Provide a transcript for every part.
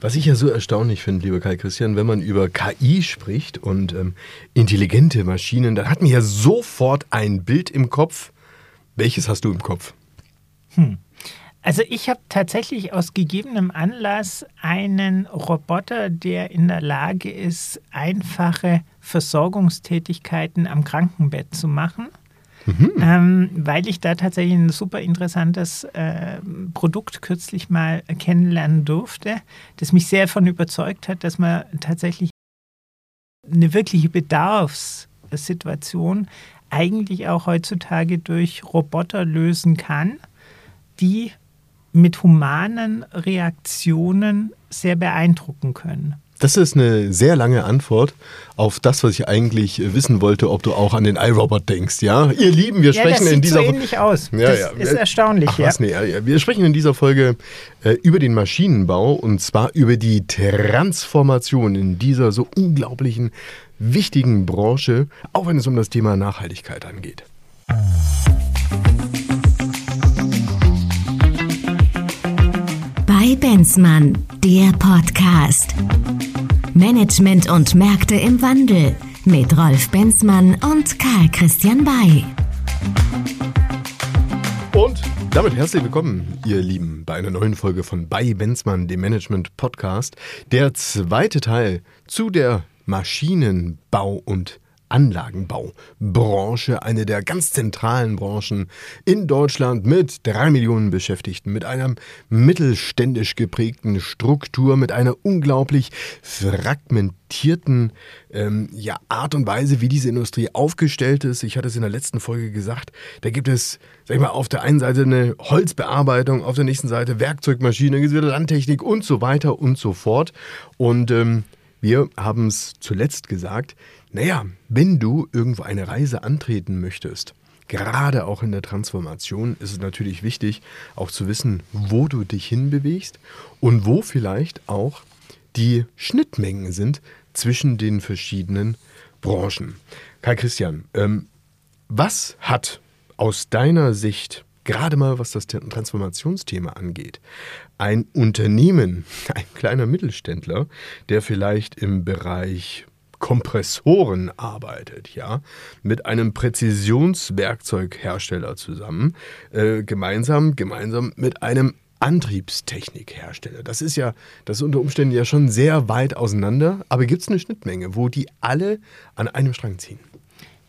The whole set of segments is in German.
Was ich ja so erstaunlich finde, lieber Kai Christian, wenn man über KI spricht und ähm, intelligente Maschinen, dann hat man ja sofort ein Bild im Kopf. Welches hast du im Kopf? Hm. Also ich habe tatsächlich aus gegebenem Anlass einen Roboter, der in der Lage ist, einfache Versorgungstätigkeiten am Krankenbett zu machen. Mhm. Ähm, weil ich da tatsächlich ein super interessantes äh, Produkt kürzlich mal kennenlernen durfte, das mich sehr davon überzeugt hat, dass man tatsächlich eine wirkliche Bedarfssituation eigentlich auch heutzutage durch Roboter lösen kann, die mit humanen Reaktionen sehr beeindrucken können. Das ist eine sehr lange Antwort auf das, was ich eigentlich wissen wollte, ob du auch an den iRobot denkst, ja? Ihr Lieben, wir ja, sprechen in dieser Folge. So ähnlich aus. Ja, das ja. ist erstaunlich, Ach, was, nee, wir sprechen in dieser Folge äh, über den Maschinenbau und zwar über die Transformation in dieser so unglaublichen wichtigen Branche, auch wenn es um das Thema Nachhaltigkeit angeht. Bei Benzmann, der Podcast. Management und Märkte im Wandel mit Rolf Benzmann und Karl Christian Bay. Und damit herzlich willkommen, ihr Lieben, bei einer neuen Folge von Bei Benzmann, dem Management Podcast. Der zweite Teil zu der Maschinenbau- und Anlagenbaubranche, eine der ganz zentralen Branchen in Deutschland mit drei Millionen Beschäftigten, mit einer mittelständisch geprägten Struktur, mit einer unglaublich fragmentierten ähm, ja, Art und Weise, wie diese Industrie aufgestellt ist. Ich hatte es in der letzten Folge gesagt, da gibt es, sag ich mal, auf der einen Seite eine Holzbearbeitung, auf der nächsten Seite Werkzeugmaschine, Landtechnik und so weiter und so fort. Und ähm, wir haben es zuletzt gesagt, naja, wenn du irgendwo eine Reise antreten möchtest, gerade auch in der Transformation ist es natürlich wichtig, auch zu wissen, wo du dich hinbewegst und wo vielleicht auch die Schnittmengen sind zwischen den verschiedenen Branchen. Kai Christian, ähm, was hat aus deiner Sicht, gerade mal was das Transformationsthema angeht, ein Unternehmen, ein kleiner Mittelständler, der vielleicht im Bereich Kompressoren arbeitet, ja, mit einem Präzisionswerkzeughersteller zusammen, äh, gemeinsam, gemeinsam mit einem Antriebstechnikhersteller. Das ist ja, das ist unter Umständen ja schon sehr weit auseinander, aber gibt es eine Schnittmenge, wo die alle an einem Strang ziehen?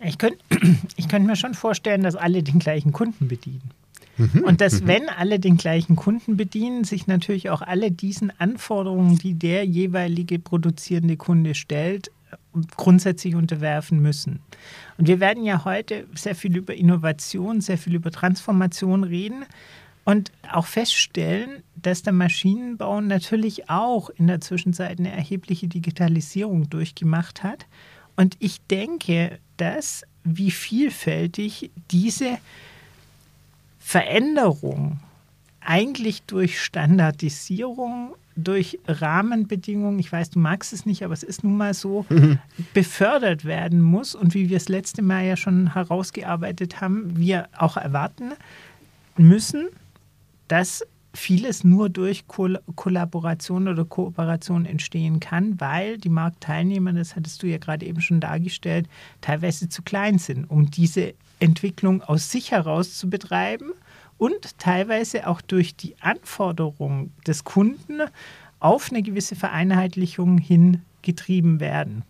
Ich könnte ich könnt mir schon vorstellen, dass alle den gleichen Kunden bedienen. Mhm, Und dass, mhm. wenn alle den gleichen Kunden bedienen, sich natürlich auch alle diesen Anforderungen, die der jeweilige produzierende Kunde stellt, grundsätzlich unterwerfen müssen. Und wir werden ja heute sehr viel über Innovation, sehr viel über Transformation reden und auch feststellen, dass der Maschinenbau natürlich auch in der Zwischenzeit eine erhebliche Digitalisierung durchgemacht hat. Und ich denke, dass wie vielfältig diese Veränderung eigentlich durch Standardisierung durch Rahmenbedingungen, ich weiß, du magst es nicht, aber es ist nun mal so, mhm. befördert werden muss und wie wir es letzte Mal ja schon herausgearbeitet haben, wir auch erwarten müssen, dass vieles nur durch Ko Kollaboration oder Kooperation entstehen kann, weil die Marktteilnehmer, das hattest du ja gerade eben schon dargestellt, teilweise zu klein sind, um diese Entwicklung aus sich heraus zu betreiben und teilweise auch durch die Anforderungen des Kunden auf eine gewisse Vereinheitlichung hin getrieben werden.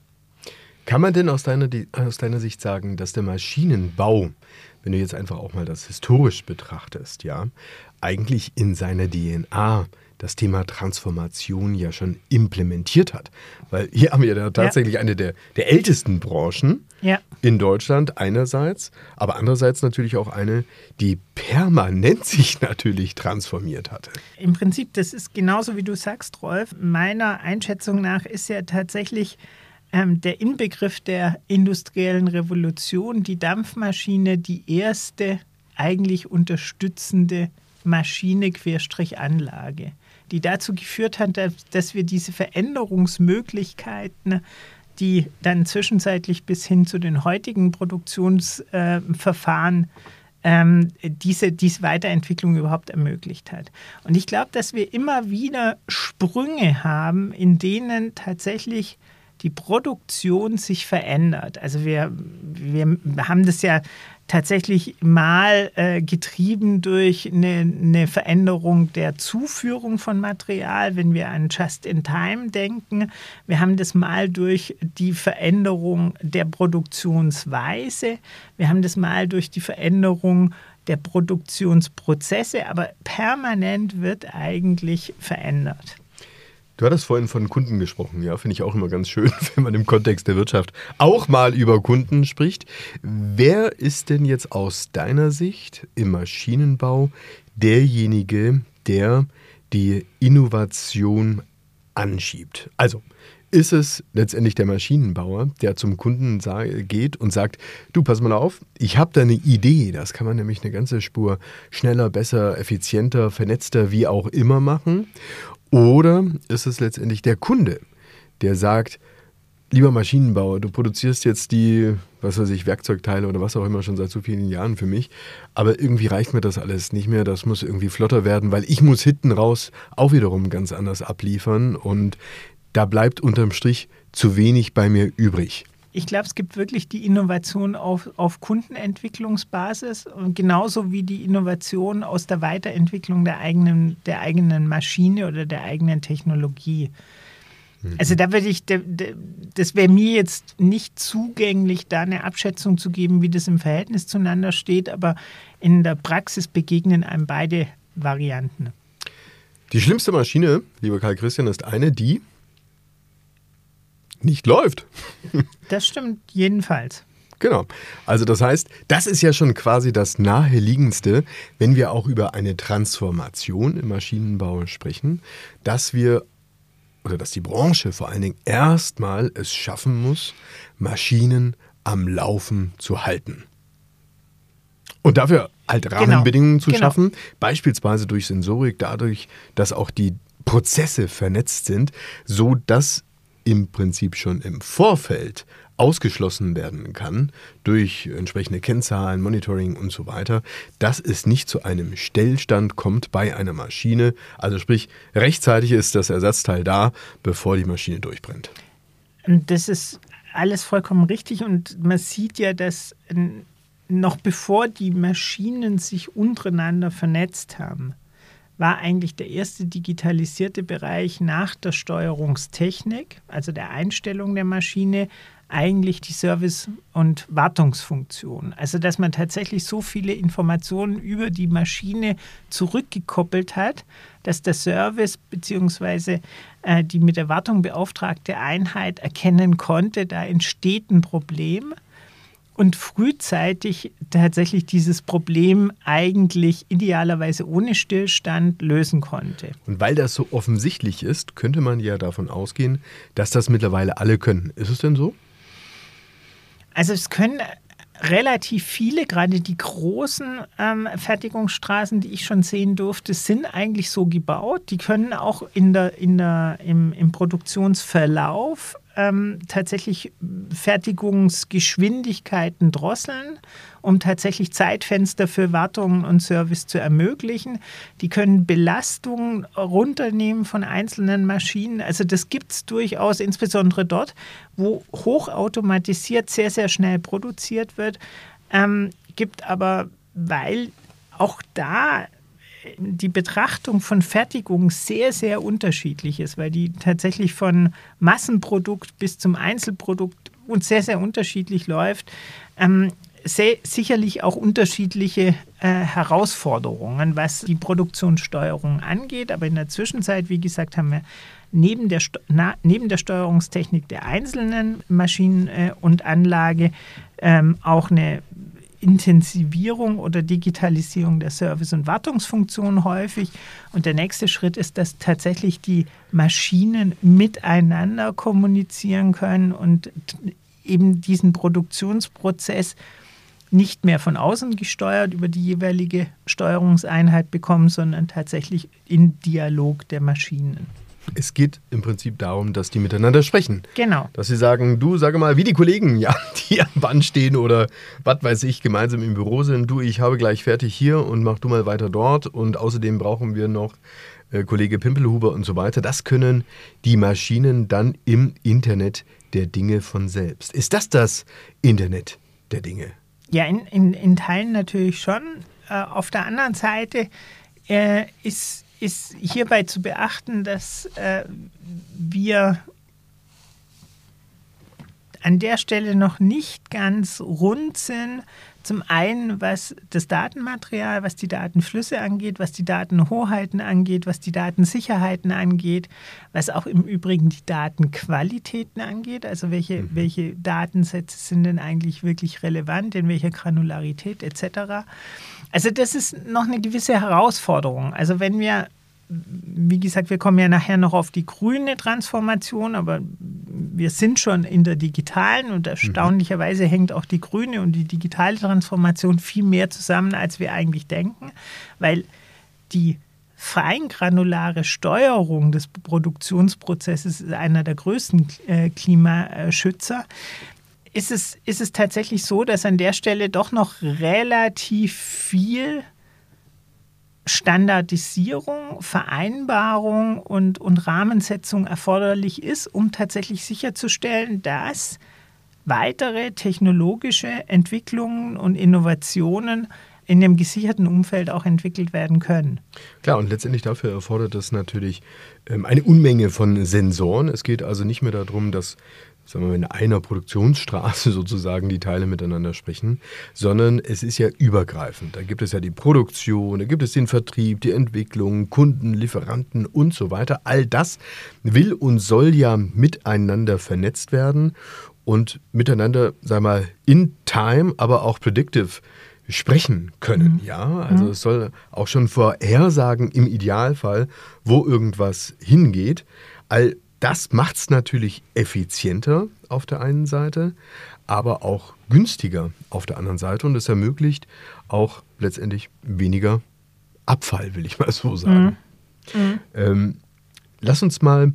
Kann man denn aus deiner, aus deiner Sicht sagen, dass der Maschinenbau, wenn du jetzt einfach auch mal das historisch betrachtest, ja, eigentlich in seiner DNA das Thema Transformation ja schon implementiert hat. Weil hier haben wir ja tatsächlich ja. eine der, der ältesten Branchen ja. in Deutschland einerseits, aber andererseits natürlich auch eine, die permanent sich natürlich transformiert hatte. Im Prinzip, das ist genauso wie du sagst, Rolf. Meiner Einschätzung nach ist ja tatsächlich ähm, der Inbegriff der industriellen Revolution, die Dampfmaschine, die erste eigentlich unterstützende Maschine Querstrich Anlage die dazu geführt hat, dass wir diese Veränderungsmöglichkeiten, die dann zwischenzeitlich bis hin zu den heutigen Produktionsverfahren ähm, diese, diese Weiterentwicklung überhaupt ermöglicht hat. Und ich glaube, dass wir immer wieder Sprünge haben, in denen tatsächlich die Produktion sich verändert. Also wir, wir haben das ja tatsächlich mal äh, getrieben durch eine, eine, Veränderung der Zuführung von Material, wenn wir an Just-in-Time denken. Wir haben das mal durch die Veränderung der Produktionsweise. Wir haben das mal durch die Veränderung der Produktionsprozesse, aber permanent wird eigentlich verändert. Du hattest vorhin von Kunden gesprochen, ja, finde ich auch immer ganz schön, wenn man im Kontext der Wirtschaft auch mal über Kunden spricht. Wer ist denn jetzt aus deiner Sicht im Maschinenbau derjenige, der die Innovation anschiebt? Also, ist es letztendlich der Maschinenbauer, der zum Kunden geht und sagt, du pass mal auf, ich habe da eine Idee, das kann man nämlich eine ganze Spur schneller, besser, effizienter, vernetzter, wie auch immer machen. Oder ist es letztendlich der Kunde, der sagt, lieber Maschinenbauer, du produzierst jetzt die, was weiß ich, Werkzeugteile oder was auch immer schon seit so vielen Jahren für mich, aber irgendwie reicht mir das alles nicht mehr, das muss irgendwie flotter werden, weil ich muss hinten raus auch wiederum ganz anders abliefern und da bleibt unterm Strich zu wenig bei mir übrig. Ich glaube, es gibt wirklich die Innovation auf, auf Kundenentwicklungsbasis und genauso wie die Innovation aus der Weiterentwicklung der eigenen, der eigenen Maschine oder der eigenen Technologie. Mhm. Also da würde ich, das wäre mir jetzt nicht zugänglich, da eine Abschätzung zu geben, wie das im Verhältnis zueinander steht, aber in der Praxis begegnen einem beide Varianten. Die schlimmste Maschine, lieber Karl Christian, ist eine, die nicht läuft. Das stimmt jedenfalls. Genau. Also das heißt, das ist ja schon quasi das naheliegendste, wenn wir auch über eine Transformation im Maschinenbau sprechen, dass wir oder dass die Branche vor allen Dingen erstmal es schaffen muss, Maschinen am Laufen zu halten. Und dafür halt genau. Rahmenbedingungen genau. zu genau. schaffen, beispielsweise durch Sensorik, dadurch, dass auch die Prozesse vernetzt sind, so dass im Prinzip schon im Vorfeld ausgeschlossen werden kann durch entsprechende Kennzahlen, Monitoring und so weiter, dass es nicht zu einem Stellstand kommt bei einer Maschine. Also sprich, rechtzeitig ist das Ersatzteil da, bevor die Maschine durchbrennt. Das ist alles vollkommen richtig und man sieht ja, dass noch bevor die Maschinen sich untereinander vernetzt haben, war eigentlich der erste digitalisierte Bereich nach der Steuerungstechnik, also der Einstellung der Maschine, eigentlich die Service- und Wartungsfunktion. Also dass man tatsächlich so viele Informationen über die Maschine zurückgekoppelt hat, dass der Service bzw. Äh, die mit der Wartung beauftragte Einheit erkennen konnte, da entsteht ein Problem und frühzeitig tatsächlich dieses Problem eigentlich idealerweise ohne Stillstand lösen konnte. Und weil das so offensichtlich ist, könnte man ja davon ausgehen, dass das mittlerweile alle können. Ist es denn so? Also es können relativ viele, gerade die großen ähm, Fertigungsstraßen, die ich schon sehen durfte, sind eigentlich so gebaut. Die können auch in der, in der, im, im Produktionsverlauf ähm, tatsächlich Fertigungsgeschwindigkeiten drosseln, um tatsächlich Zeitfenster für Wartung und Service zu ermöglichen. Die können Belastungen runternehmen von einzelnen Maschinen. Also das gibt es durchaus, insbesondere dort, wo hochautomatisiert sehr, sehr schnell produziert wird. Ähm, gibt aber, weil auch da die Betrachtung von Fertigung sehr, sehr unterschiedlich ist, weil die tatsächlich von Massenprodukt bis zum Einzelprodukt und sehr, sehr unterschiedlich läuft. Ähm, sehr, sicherlich auch unterschiedliche äh, Herausforderungen, was die Produktionssteuerung angeht. Aber in der Zwischenzeit, wie gesagt, haben wir neben der, na, neben der Steuerungstechnik der einzelnen Maschinen äh, und Anlage ähm, auch eine Intensivierung oder Digitalisierung der Service- und Wartungsfunktion häufig. Und der nächste Schritt ist, dass tatsächlich die Maschinen miteinander kommunizieren können und eben diesen Produktionsprozess nicht mehr von außen gesteuert über die jeweilige Steuerungseinheit bekommen, sondern tatsächlich in Dialog der Maschinen. Es geht im Prinzip darum, dass die miteinander sprechen. Genau. Dass sie sagen, du, sage mal, wie die Kollegen, ja, die am Band stehen oder was weiß ich, gemeinsam im Büro sind. Du, ich habe gleich fertig hier und mach du mal weiter dort. Und außerdem brauchen wir noch äh, Kollege Pimpelhuber und so weiter. Das können die Maschinen dann im Internet der Dinge von selbst. Ist das das Internet der Dinge? Ja, in, in, in Teilen natürlich schon. Äh, auf der anderen Seite äh, ist, ist hierbei zu beachten, dass äh, wir an der Stelle noch nicht ganz rund sind. Zum einen, was das Datenmaterial, was die Datenflüsse angeht, was die Datenhoheiten angeht, was die Datensicherheiten angeht, was auch im Übrigen die Datenqualitäten angeht. Also welche, mhm. welche Datensätze sind denn eigentlich wirklich relevant, in welcher Granularität etc. Also das ist noch eine gewisse Herausforderung. Also wenn wir wie gesagt, wir kommen ja nachher noch auf die grüne Transformation, aber wir sind schon in der digitalen und erstaunlicherweise hängt auch die grüne und die digitale Transformation viel mehr zusammen, als wir eigentlich denken, weil die feingranulare Steuerung des Produktionsprozesses ist einer der größten äh, Klimaschützer. Ist es, ist es tatsächlich so, dass an der Stelle doch noch relativ viel Standardisierung, Vereinbarung und, und Rahmensetzung erforderlich ist, um tatsächlich sicherzustellen, dass weitere technologische Entwicklungen und Innovationen in dem gesicherten Umfeld auch entwickelt werden können. Klar, und letztendlich dafür erfordert es natürlich ähm, eine Unmenge von Sensoren. Es geht also nicht mehr darum, dass sagen wir mal, in einer Produktionsstraße sozusagen die Teile miteinander sprechen, sondern es ist ja übergreifend. Da gibt es ja die Produktion, da gibt es den Vertrieb, die Entwicklung, Kunden, Lieferanten und so weiter. All das will und soll ja miteinander vernetzt werden und miteinander, sagen wir mal, in time, aber auch predictive sprechen können. Mhm. Ja, also mhm. es soll auch schon vorhersagen im Idealfall, wo irgendwas hingeht. All das macht es natürlich effizienter auf der einen Seite, aber auch günstiger auf der anderen Seite und es ermöglicht auch letztendlich weniger Abfall, will ich mal so sagen. Mhm. Mhm. Ähm, lass uns mal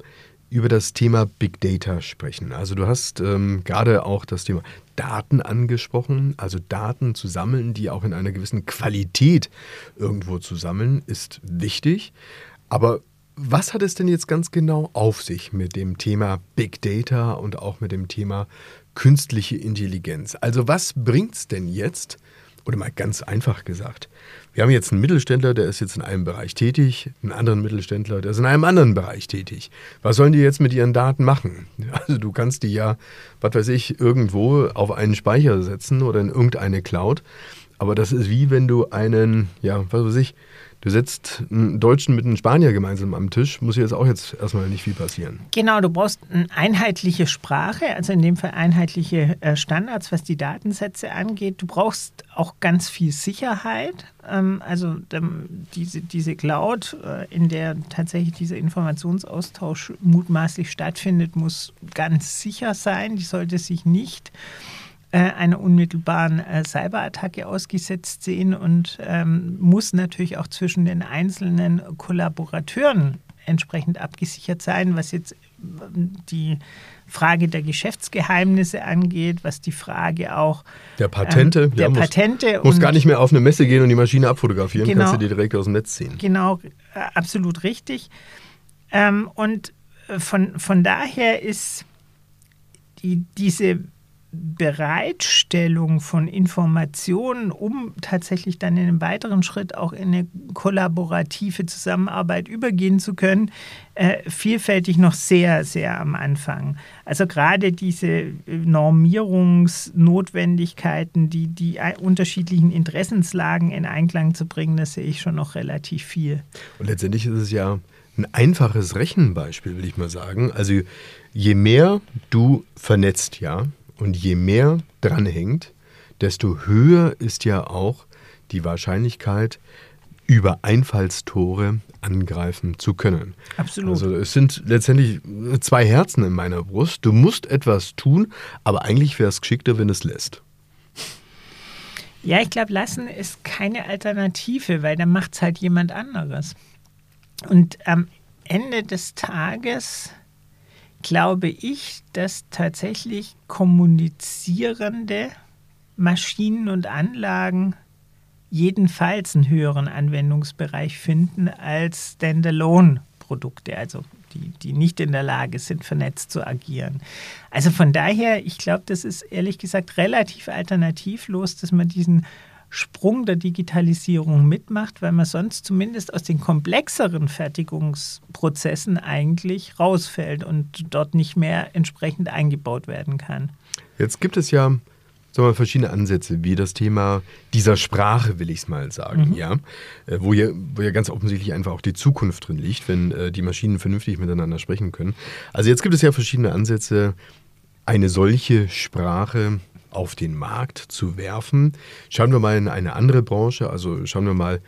über das Thema Big Data sprechen. Also du hast ähm, gerade auch das Thema Daten angesprochen. Also Daten zu sammeln, die auch in einer gewissen Qualität irgendwo zu sammeln, ist wichtig. Aber was hat es denn jetzt ganz genau auf sich mit dem Thema Big Data und auch mit dem Thema künstliche Intelligenz? Also was bringt es denn jetzt? Oder mal ganz einfach gesagt, wir haben jetzt einen Mittelständler, der ist jetzt in einem Bereich tätig, einen anderen Mittelständler, der ist in einem anderen Bereich tätig. Was sollen die jetzt mit ihren Daten machen? Also du kannst die ja, was weiß ich, irgendwo auf einen Speicher setzen oder in irgendeine Cloud. Aber das ist wie wenn du einen, ja, was weiß ich, Du setzt einen Deutschen mit einem Spanier gemeinsam am Tisch, muss jetzt auch jetzt erstmal nicht viel passieren. Genau, du brauchst eine einheitliche Sprache, also in dem Fall einheitliche äh, Standards, was die Datensätze angeht. Du brauchst auch ganz viel Sicherheit. Ähm, also diese, diese Cloud, äh, in der tatsächlich dieser Informationsaustausch mutmaßlich stattfindet, muss ganz sicher sein. Die sollte sich nicht einer unmittelbaren äh, Cyberattacke ausgesetzt sehen und ähm, muss natürlich auch zwischen den einzelnen Kollaborateuren entsprechend abgesichert sein, was jetzt ähm, die Frage der Geschäftsgeheimnisse angeht, was die Frage auch der Patente, ähm, der ja, Patente muss, muss gar nicht mehr auf eine Messe gehen und die Maschine abfotografieren, genau, kannst du die direkt aus dem Netz ziehen. Genau, äh, absolut richtig. Ähm, und äh, von, von daher ist die, diese Bereitstellung von Informationen, um tatsächlich dann in einem weiteren Schritt auch in eine kollaborative Zusammenarbeit übergehen zu können, äh, vielfältig noch sehr, sehr am Anfang. Also gerade diese Normierungsnotwendigkeiten, die, die unterschiedlichen Interessenslagen in Einklang zu bringen, das sehe ich schon noch relativ viel. Und letztendlich ist es ja ein einfaches Rechenbeispiel, will ich mal sagen. Also je mehr du vernetzt, ja, und je mehr dranhängt, desto höher ist ja auch die Wahrscheinlichkeit, über Einfallstore angreifen zu können. Absolut. Also es sind letztendlich zwei Herzen in meiner Brust. Du musst etwas tun, aber eigentlich wäre es geschickter, wenn es lässt. Ja, ich glaube, lassen ist keine Alternative, weil dann macht es halt jemand anderes. Und ähm, Ende des Tages glaube ich, dass tatsächlich kommunizierende Maschinen und Anlagen jedenfalls einen höheren Anwendungsbereich finden als Standalone-Produkte, also die, die nicht in der Lage sind, vernetzt zu agieren. Also von daher, ich glaube, das ist ehrlich gesagt relativ alternativlos, dass man diesen Sprung der Digitalisierung mitmacht, weil man sonst zumindest aus den komplexeren Fertigungsprozessen eigentlich rausfällt und dort nicht mehr entsprechend eingebaut werden kann. Jetzt gibt es ja sagen wir, verschiedene Ansätze, wie das Thema dieser Sprache, will ich es mal sagen, mhm. ja, äh, wo ja, wo ja ganz offensichtlich einfach auch die Zukunft drin liegt, wenn äh, die Maschinen vernünftig miteinander sprechen können. Also jetzt gibt es ja verschiedene Ansätze, eine solche Sprache auf den Markt zu werfen. Schauen wir mal in eine andere Branche, also schauen wir mal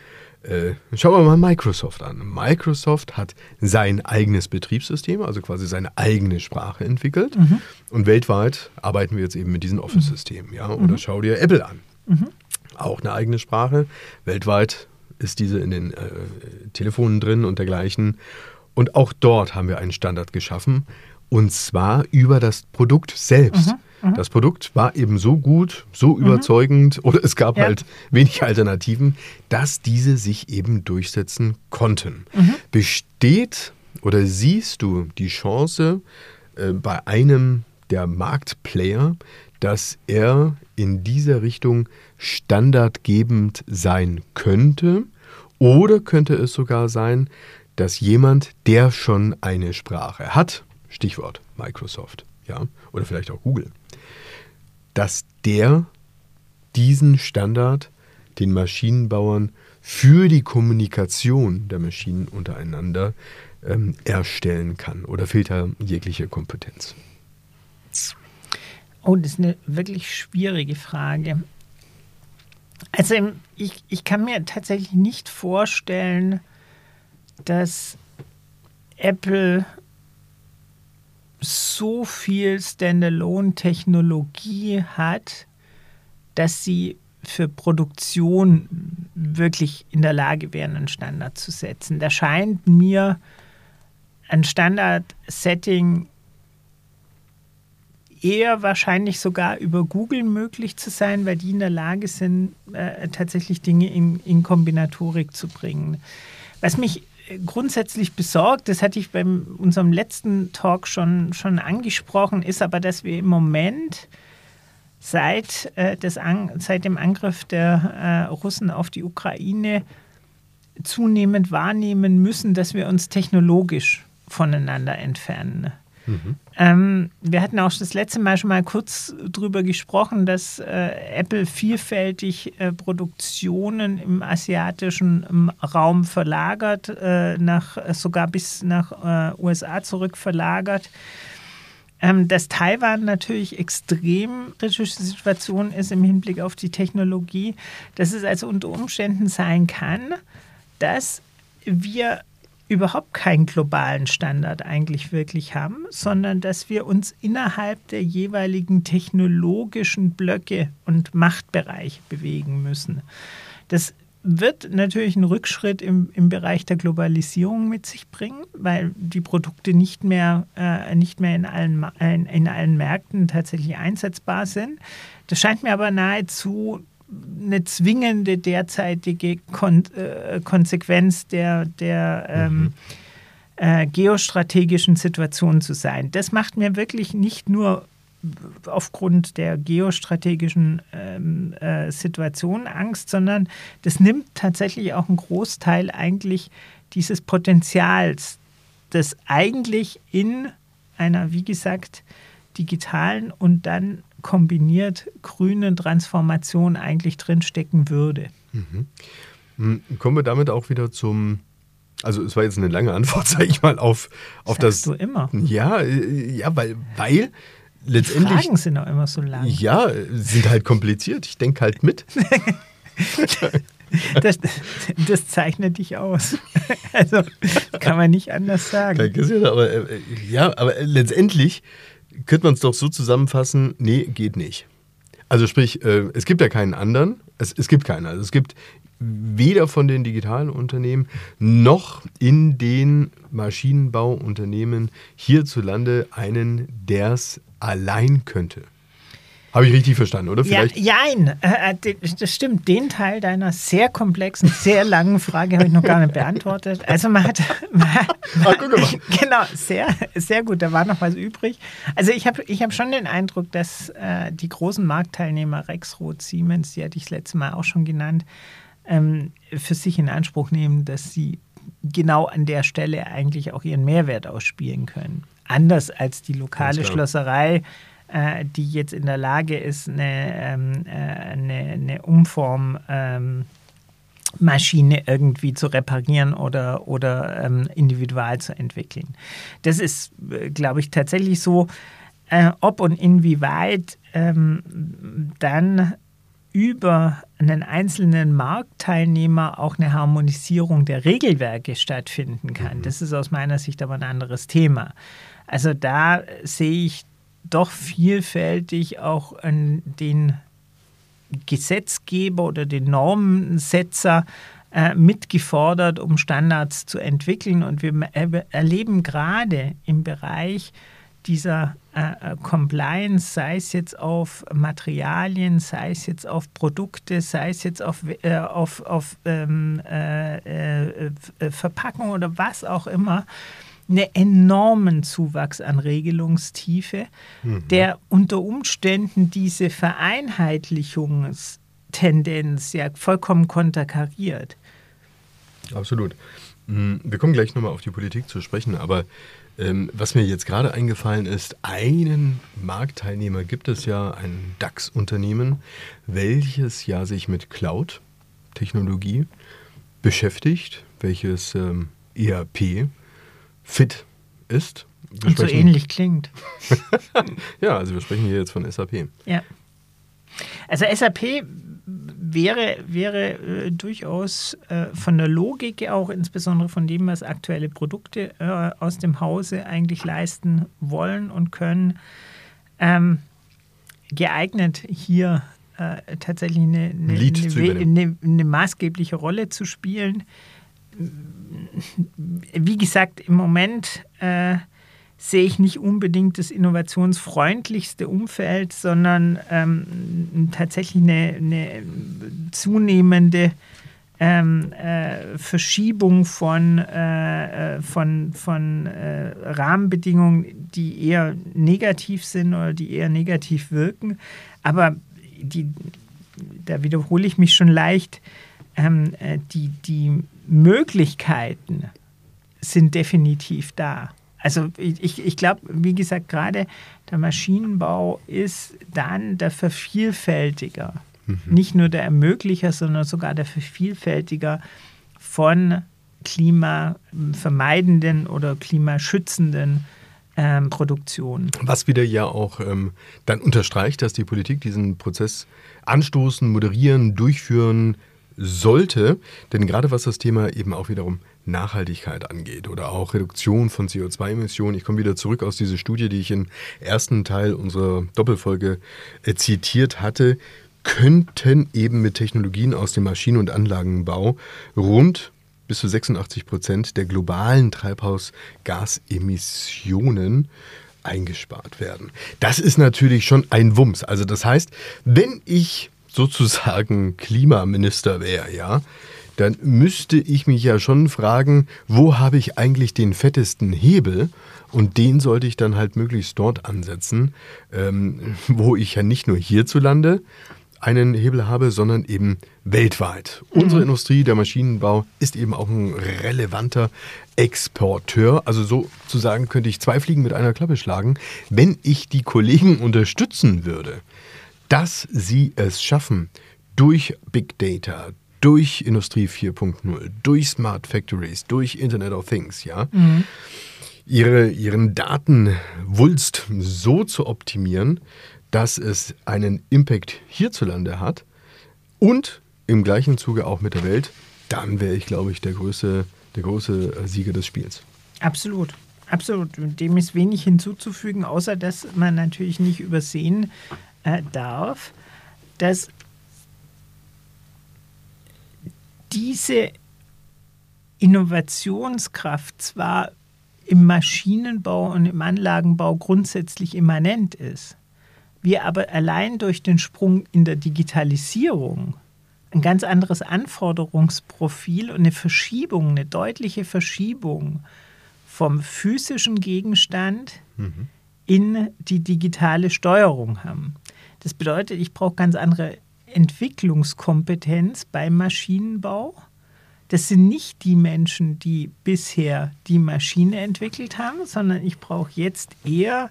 äh, schauen wir mal Microsoft an. Microsoft hat sein eigenes Betriebssystem, also quasi seine eigene Sprache entwickelt. Mhm. Und weltweit arbeiten wir jetzt eben mit diesem Office-System. Ja? Oder mhm. schau dir Apple an. Mhm. Auch eine eigene Sprache. Weltweit ist diese in den äh, Telefonen drin und dergleichen. Und auch dort haben wir einen Standard geschaffen. Und zwar über das Produkt selbst. Mhm. Das Produkt war eben so gut, so mhm. überzeugend oder es gab ja. halt wenig Alternativen, dass diese sich eben durchsetzen konnten. Mhm. Besteht oder siehst du die Chance äh, bei einem der Marktplayer, dass er in dieser Richtung standardgebend sein könnte? Oder könnte es sogar sein, dass jemand, der schon eine Sprache hat, Stichwort Microsoft, ja, oder vielleicht auch Google, dass der diesen Standard den Maschinenbauern für die Kommunikation der Maschinen untereinander ähm, erstellen kann? Oder fehlt da jegliche Kompetenz? Oh, das ist eine wirklich schwierige Frage. Also ich, ich kann mir tatsächlich nicht vorstellen, dass Apple so viel Standalone-Technologie hat, dass sie für Produktion wirklich in der Lage wären, einen Standard zu setzen. Da scheint mir ein Standard-Setting eher wahrscheinlich sogar über Google möglich zu sein, weil die in der Lage sind, äh, tatsächlich Dinge in, in Kombinatorik zu bringen. Was mich grundsätzlich besorgt, das hatte ich bei unserem letzten Talk schon, schon angesprochen, ist aber, dass wir im Moment seit, äh, des An seit dem Angriff der äh, Russen auf die Ukraine zunehmend wahrnehmen müssen, dass wir uns technologisch voneinander entfernen. Mhm. Ähm, wir hatten auch das letzte Mal schon mal kurz darüber gesprochen, dass äh, Apple vielfältig äh, Produktionen im asiatischen ähm, Raum verlagert, äh, nach, sogar bis nach äh, USA zurück verlagert. Ähm, dass Taiwan natürlich extrem kritische Situation ist im Hinblick auf die Technologie, dass es also unter Umständen sein kann, dass wir überhaupt keinen globalen Standard eigentlich wirklich haben, sondern dass wir uns innerhalb der jeweiligen technologischen Blöcke und Machtbereiche bewegen müssen. Das wird natürlich einen Rückschritt im, im Bereich der Globalisierung mit sich bringen, weil die Produkte nicht mehr, äh, nicht mehr in, allen, in, in allen Märkten tatsächlich einsetzbar sind. Das scheint mir aber nahezu eine zwingende derzeitige Kon äh, Konsequenz der, der ähm, mhm. äh, geostrategischen Situation zu sein. Das macht mir wirklich nicht nur aufgrund der geostrategischen ähm, äh, Situation Angst, sondern das nimmt tatsächlich auch einen Großteil eigentlich dieses Potenzials, das eigentlich in einer, wie gesagt, digitalen und dann kombiniert grünen Transformation eigentlich drinstecken würde. Mhm. Hm, kommen wir damit auch wieder zum, also es war jetzt eine lange Antwort, sage ich mal, auf, auf das. du immer. Ja, äh, ja, weil, weil letztendlich. Die Fragen sind auch immer so lang. Ja, sind halt kompliziert. Ich denke halt mit. das, das, zeichnet dich aus. Also kann man nicht anders sagen. Danke aber, äh, ja, aber letztendlich könnte man es doch so zusammenfassen, nee, geht nicht. Also sprich, äh, es gibt ja keinen anderen, es, es gibt keinen. Also es gibt weder von den digitalen Unternehmen noch in den Maschinenbauunternehmen hierzulande einen, der es allein könnte. Habe ich richtig verstanden, oder? Vielleicht? Ja, jein. Äh, äh, das stimmt. Den Teil deiner sehr komplexen, sehr langen Frage habe ich noch gar nicht beantwortet. Also man hat, man hat Ach, guck mal. genau, sehr, sehr gut. Da war noch was übrig. Also ich habe ich hab schon den Eindruck, dass äh, die großen Marktteilnehmer Rexroth, Siemens, die hatte ich das letzte Mal auch schon genannt, ähm, für sich in Anspruch nehmen, dass sie genau an der Stelle eigentlich auch ihren Mehrwert ausspielen können. Anders als die lokale Schlosserei äh, die jetzt in der Lage ist, eine, ähm, äh, eine, eine Umformmaschine ähm, irgendwie zu reparieren oder, oder ähm, individual zu entwickeln. Das ist, äh, glaube ich, tatsächlich so. Äh, ob und inwieweit ähm, dann über einen einzelnen Marktteilnehmer auch eine Harmonisierung der Regelwerke stattfinden kann. Mhm. Das ist aus meiner Sicht aber ein anderes Thema. Also da sehe ich doch vielfältig auch an den Gesetzgeber oder den Normensetzer äh, mitgefordert, um Standards zu entwickeln. Und wir erleben gerade im Bereich dieser äh, äh, Compliance, sei es jetzt auf Materialien, sei es jetzt auf Produkte, sei es jetzt auf, äh, auf, auf ähm, äh, äh Verpackung oder was auch immer, einen enormen Zuwachs an Regelungstiefe, mhm. der unter Umständen diese Vereinheitlichungstendenz ja vollkommen konterkariert. Absolut. Mhm. Wir kommen gleich nochmal auf die Politik zu sprechen, aber ähm, was mir jetzt gerade eingefallen ist, einen Marktteilnehmer gibt es ja, ein DAX-Unternehmen, welches ja sich mit Cloud-Technologie beschäftigt, welches ähm, ERP fit ist. Wir Und so ähnlich klingt. ja, also wir sprechen hier jetzt von SAP. Ja. Also SAP wäre, wäre äh, durchaus äh, von der Logik auch, insbesondere von dem, was aktuelle Produkte äh, aus dem Hause eigentlich leisten wollen und können, ähm, geeignet, hier äh, tatsächlich eine, eine, eine, eine, maßgebliche Rolle zu spielen wie gesagt, im Moment äh, sehe ich nicht unbedingt das innovationsfreundlichste Umfeld, sondern ähm, tatsächlich eine, eine zunehmende ähm, äh, Verschiebung von, äh, äh von, von äh, Rahmenbedingungen, die eher negativ sind oder die eher negativ wirken. Aber die, da wiederhole ich mich schon leicht, ähm, äh, die, die Möglichkeiten sind definitiv da. Also ich, ich glaube, wie gesagt, gerade der Maschinenbau ist dann der Vervielfältiger. Mhm. Nicht nur der Ermöglicher, sondern sogar der Vervielfältiger von klimavermeidenden oder klimaschützenden ähm, Produktionen. Was wieder ja auch ähm, dann unterstreicht, dass die Politik diesen Prozess anstoßen, moderieren, durchführen, sollte, denn gerade was das Thema eben auch wiederum Nachhaltigkeit angeht oder auch Reduktion von CO2-Emissionen, ich komme wieder zurück aus dieser Studie, die ich im ersten Teil unserer Doppelfolge äh, zitiert hatte, könnten eben mit Technologien aus dem Maschinen- und Anlagenbau rund bis zu 86 Prozent der globalen Treibhausgasemissionen eingespart werden. Das ist natürlich schon ein Wumms. Also das heißt, wenn ich sozusagen Klimaminister wäre, ja, dann müsste ich mich ja schon fragen, wo habe ich eigentlich den fettesten Hebel? Und den sollte ich dann halt möglichst dort ansetzen, ähm, wo ich ja nicht nur hierzulande einen Hebel habe, sondern eben weltweit. Mhm. Unsere Industrie, der Maschinenbau, ist eben auch ein relevanter Exporteur. Also sozusagen könnte ich zwei Fliegen mit einer Klappe schlagen, wenn ich die Kollegen unterstützen würde dass sie es schaffen, durch Big Data, durch Industrie 4.0, durch Smart Factories, durch Internet of Things, ja, mhm. ihre, ihren Datenwulst so zu optimieren, dass es einen Impact hierzulande hat und im gleichen Zuge auch mit der Welt, dann wäre ich, glaube ich, der große, der große Sieger des Spiels. Absolut. Absolut. Dem ist wenig hinzuzufügen, außer dass man natürlich nicht übersehen äh, darf, dass diese Innovationskraft zwar im Maschinenbau und im Anlagenbau grundsätzlich immanent ist, wir aber allein durch den Sprung in der Digitalisierung ein ganz anderes Anforderungsprofil und eine Verschiebung, eine deutliche Verschiebung vom physischen Gegenstand mhm. in die digitale Steuerung haben. Das bedeutet, ich brauche ganz andere Entwicklungskompetenz beim Maschinenbau. Das sind nicht die Menschen, die bisher die Maschine entwickelt haben, sondern ich brauche jetzt eher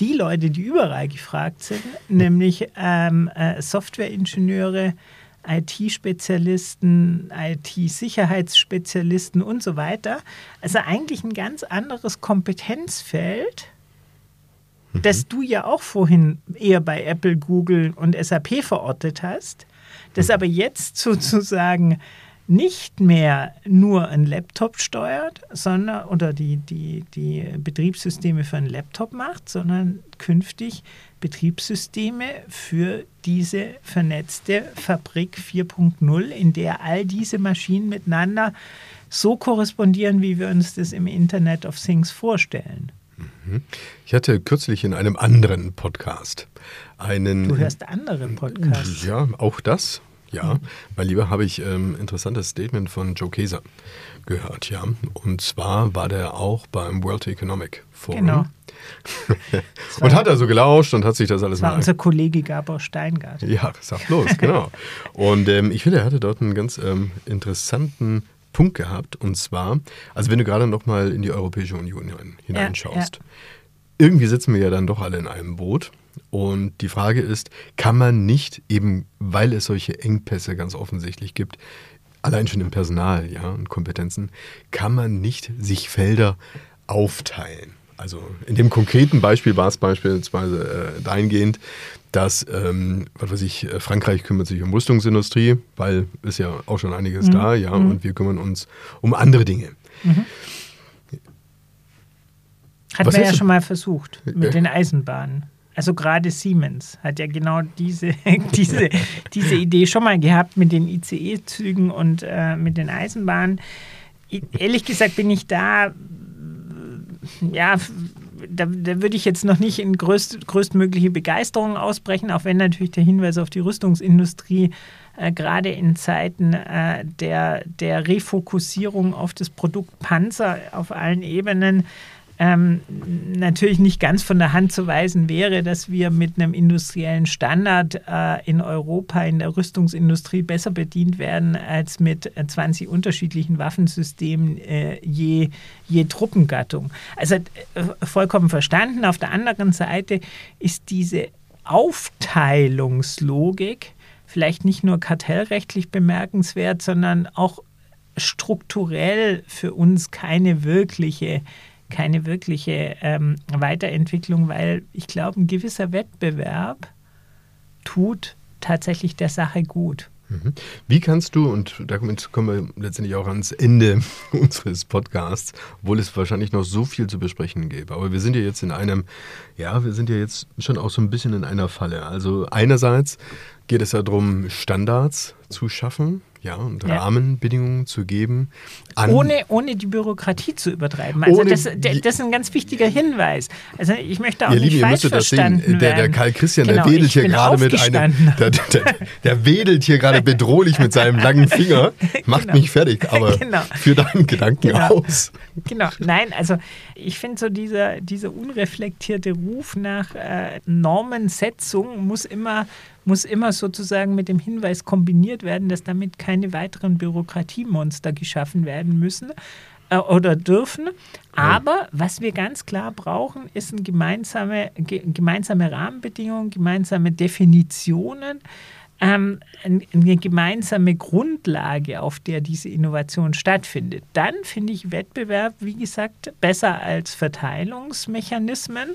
die Leute, die überall gefragt sind, nämlich ähm, äh, Softwareingenieure, IT-Spezialisten, IT-Sicherheitsspezialisten und so weiter. Also eigentlich ein ganz anderes Kompetenzfeld, mhm. das du ja auch vorhin eher bei Apple, Google und SAP verortet hast, das mhm. aber jetzt sozusagen nicht mehr nur ein Laptop steuert, sondern oder die, die, die Betriebssysteme für einen Laptop macht, sondern künftig Betriebssysteme für diese vernetzte Fabrik 4.0, in der all diese Maschinen miteinander so korrespondieren, wie wir uns das im Internet of Things vorstellen. Mhm. Ich hatte kürzlich in einem anderen Podcast einen. Du hörst andere Podcasts. Ja, auch das. Ja, mhm. mein Lieber, habe ich ähm, interessantes Statement von Joe Keser gehört, ja. Und zwar war der auch beim World Economic Forum. Genau. und hat also gelauscht und hat sich das alles das war mal. unser Kollege Gabor Steingart. Ja, sag bloß, genau. und ähm, ich finde, er hatte dort einen ganz ähm, interessanten Punkt gehabt. Und zwar, also wenn du gerade nochmal in die Europäische Union hineinschaust, ja, ja. irgendwie sitzen wir ja dann doch alle in einem Boot. Und die Frage ist, kann man nicht eben, weil es solche Engpässe ganz offensichtlich gibt, allein schon im Personal ja, und Kompetenzen, kann man nicht sich Felder aufteilen? Also in dem konkreten Beispiel war es beispielsweise äh, dahingehend, dass, ähm, was weiß ich, äh, Frankreich kümmert sich um Rüstungsindustrie, weil ist ja auch schon einiges mhm. da, ja, mhm. und wir kümmern uns um andere Dinge. Mhm. Hatten wir ja schon mal versucht mit den Eisenbahnen. Also gerade Siemens hat ja genau diese, diese, diese Idee schon mal gehabt mit den ICE-Zügen und äh, mit den Eisenbahnen. Ehrlich gesagt bin ich da, ja, da, da, würde ich jetzt noch nicht in größt, größtmögliche Begeisterung ausbrechen, auch wenn natürlich der Hinweis auf die Rüstungsindustrie äh, gerade in Zeiten äh, der, der Refokussierung auf das Produkt Panzer auf allen Ebenen ähm, natürlich nicht ganz von der Hand zu weisen wäre, dass wir mit einem industriellen Standard äh, in Europa in der Rüstungsindustrie besser bedient werden als mit 20 äh, unterschiedlichen Waffensystemen äh, je, je Truppengattung. Also äh, vollkommen verstanden. Auf der anderen Seite ist diese Aufteilungslogik vielleicht nicht nur kartellrechtlich bemerkenswert, sondern auch strukturell für uns keine wirkliche keine wirkliche ähm, Weiterentwicklung, weil ich glaube, ein gewisser Wettbewerb tut tatsächlich der Sache gut. Mhm. Wie kannst du, und damit kommen wir letztendlich auch ans Ende unseres Podcasts, obwohl es wahrscheinlich noch so viel zu besprechen gäbe, aber wir sind ja jetzt in einem, ja, wir sind ja jetzt schon auch so ein bisschen in einer Falle. Also einerseits geht es ja darum, Standards zu schaffen, ja, und ja. Rahmenbedingungen zu geben. ohne, ohne die Bürokratie zu übertreiben. Also das, das, ist ein ganz wichtiger Hinweis. Also ich möchte auch ihr nicht Lieben, falsch ihr das sehen. Der, der Karl Christian, genau, der wedelt hier gerade mit einem, der, der, der, wedelt hier gerade bedrohlich mit seinem langen Finger, macht genau. mich fertig, aber genau. für deinen Gedanken genau. aus. Genau, nein, also ich finde so dieser, dieser unreflektierte Ruf nach äh, Normensetzung muss immer muss immer sozusagen mit dem Hinweis kombiniert werden, dass damit keine weiteren Bürokratiemonster geschaffen werden müssen äh, oder dürfen. Aber was wir ganz klar brauchen, ist eine gemeinsame, ge, gemeinsame Rahmenbedingungen, gemeinsame Definitionen, ähm, eine gemeinsame Grundlage, auf der diese Innovation stattfindet. Dann finde ich Wettbewerb, wie gesagt, besser als Verteilungsmechanismen.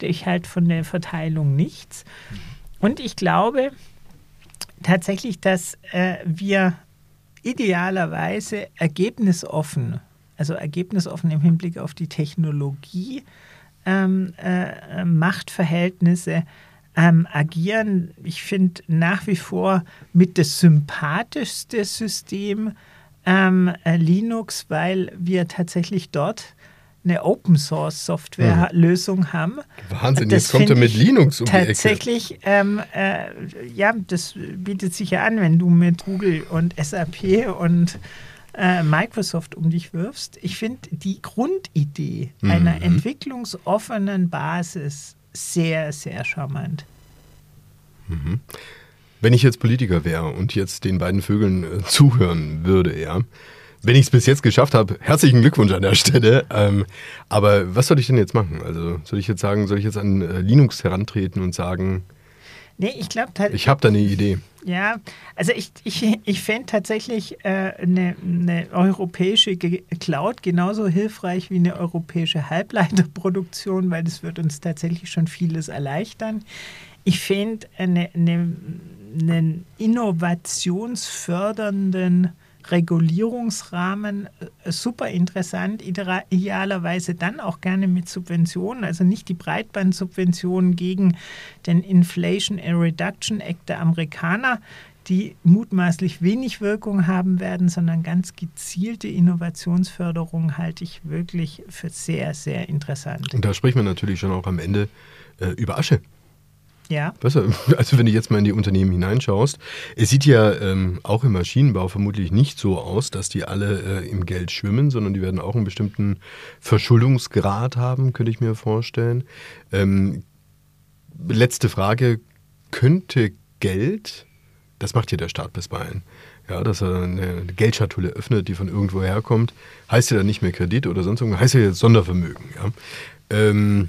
Ich halte von der Verteilung nichts. Und ich glaube tatsächlich, dass äh, wir idealerweise ergebnisoffen, also ergebnisoffen im Hinblick auf die Technologie, ähm, äh, Machtverhältnisse ähm, agieren. Ich finde nach wie vor mit das sympathischste System ähm, äh, Linux, weil wir tatsächlich dort eine Open Source Software Lösung haben. Wahnsinn, Das jetzt kommt er mit Linux um. Tatsächlich, ähm, äh, ja, das bietet sich ja an, wenn du mit Google und SAP und äh, Microsoft um dich wirfst. Ich finde die Grundidee Mhm. einer entwicklungsoffenen Basis sehr, sehr charmant. Wenn ich jetzt Politiker wäre und jetzt den beiden Vögeln äh, zuhören würde, ja, wenn ich es bis jetzt geschafft habe, herzlichen Glückwunsch an der Stelle. Ähm, aber was soll ich denn jetzt machen? Also soll ich jetzt sagen, soll ich jetzt an äh, Linux herantreten und sagen, Nee, ich glaube tatsächlich. ich habe da eine Idee? Ja, also ich, ich, ich fände tatsächlich äh, eine, eine europäische Cloud genauso hilfreich wie eine europäische Halbleiterproduktion, weil das wird uns tatsächlich schon vieles erleichtern. Ich fände eine, eine, einen innovationsfördernden Regulierungsrahmen äh, super interessant, idealerweise dann auch gerne mit Subventionen, also nicht die Breitbandsubventionen gegen den Inflation Reduction Act der Amerikaner, die mutmaßlich wenig Wirkung haben werden, sondern ganz gezielte Innovationsförderung halte ich wirklich für sehr, sehr interessant. Und da spricht man natürlich schon auch am Ende äh, über Asche. Ja, du, also wenn du jetzt mal in die Unternehmen hineinschaust, es sieht ja ähm, auch im Maschinenbau vermutlich nicht so aus, dass die alle äh, im Geld schwimmen, sondern die werden auch einen bestimmten Verschuldungsgrad haben, könnte ich mir vorstellen. Ähm, letzte Frage, könnte Geld, das macht ja der Staat bisweilen, ja, dass er eine Geldschatulle öffnet, die von irgendwo herkommt, heißt ja dann nicht mehr Kredit oder sonst irgendwas, heißt ja jetzt Sondervermögen. Ja. Ähm,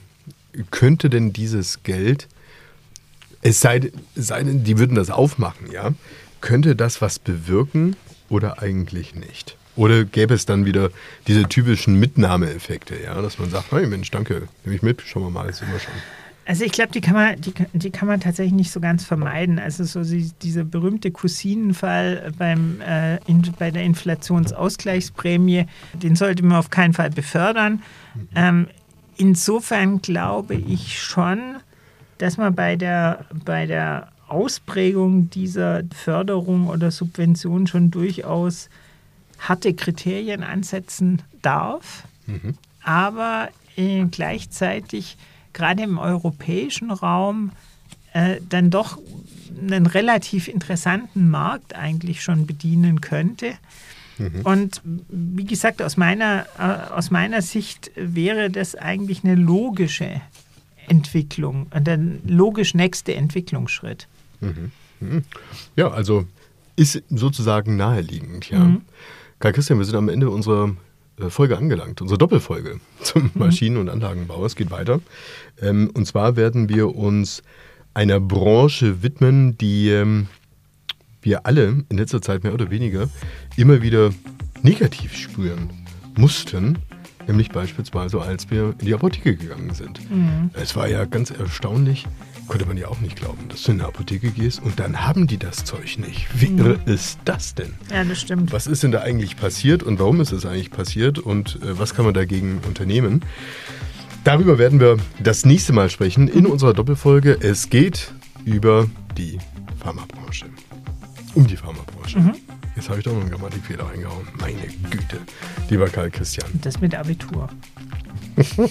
könnte denn dieses Geld es sei, sei denn, die würden das aufmachen, ja. Könnte das was bewirken oder eigentlich nicht? Oder gäbe es dann wieder diese typischen Mitnahmeeffekte, ja, dass man sagt, hey Mensch, danke, nehme ich mit, schauen wir mal, ist immer schon. Also ich glaube, die kann man, die, die kann man tatsächlich nicht so ganz vermeiden. Also so die, dieser berühmte Cousinenfall beim, äh, in, bei der Inflationsausgleichsprämie, den sollte man auf keinen Fall befördern. Ähm, insofern glaube ich schon, dass man bei der, bei der Ausprägung dieser Förderung oder Subvention schon durchaus harte Kriterien ansetzen darf, aber äh, gleichzeitig gerade im europäischen Raum äh, dann doch einen relativ interessanten Markt eigentlich schon bedienen könnte. Und wie gesagt, aus meiner, äh, aus meiner Sicht wäre das eigentlich eine logische Entwicklung ein logisch nächster Entwicklungsschritt. Ja, also ist sozusagen naheliegend, ja. Mhm. Karl Christian, wir sind am Ende unserer äh, Folge angelangt, unsere Doppelfolge zum Maschinen- und Anlagenbau. Es geht weiter. Ähm, und zwar werden wir uns einer Branche widmen, die ähm, wir alle in letzter Zeit mehr oder weniger immer wieder negativ spüren mussten. Nämlich beispielsweise, als wir in die Apotheke gegangen sind. Es war ja ganz erstaunlich, konnte man ja auch nicht glauben, dass du in eine Apotheke gehst und dann haben die das Zeug nicht. Wie irre ist das denn? Ja, das stimmt. Was ist denn da eigentlich passiert und warum ist es eigentlich passiert und äh, was kann man dagegen unternehmen? Darüber werden wir das nächste Mal sprechen in unserer Doppelfolge. Es geht über die Pharmabranche. Um die Pharmabranche. Jetzt habe ich doch noch einen Grammatikfehler eingehauen. Meine Güte, lieber Karl Christian. Das mit Abitur.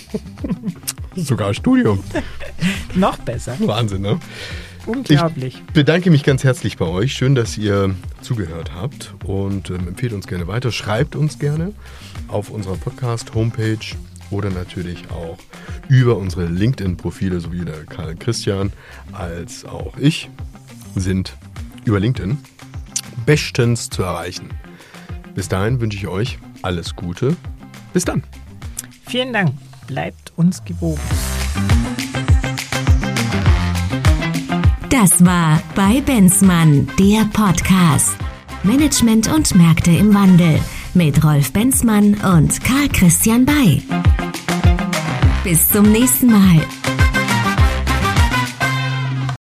Sogar Studium. Noch besser. Wahnsinn, ne? Unglaublich. Ich bedanke mich ganz herzlich bei euch. Schön, dass ihr zugehört habt und ähm, empfehlt uns gerne weiter. Schreibt uns gerne auf unserer Podcast-Homepage oder natürlich auch über unsere LinkedIn-Profile, sowie der Karl Christian als auch ich sind über LinkedIn bestens zu erreichen. Bis dahin wünsche ich euch alles Gute. Bis dann. Vielen Dank. Bleibt uns gewogen. Das war bei Benzmann, der Podcast. Management und Märkte im Wandel mit Rolf Benzmann und Karl Christian Bay. Bis zum nächsten Mal.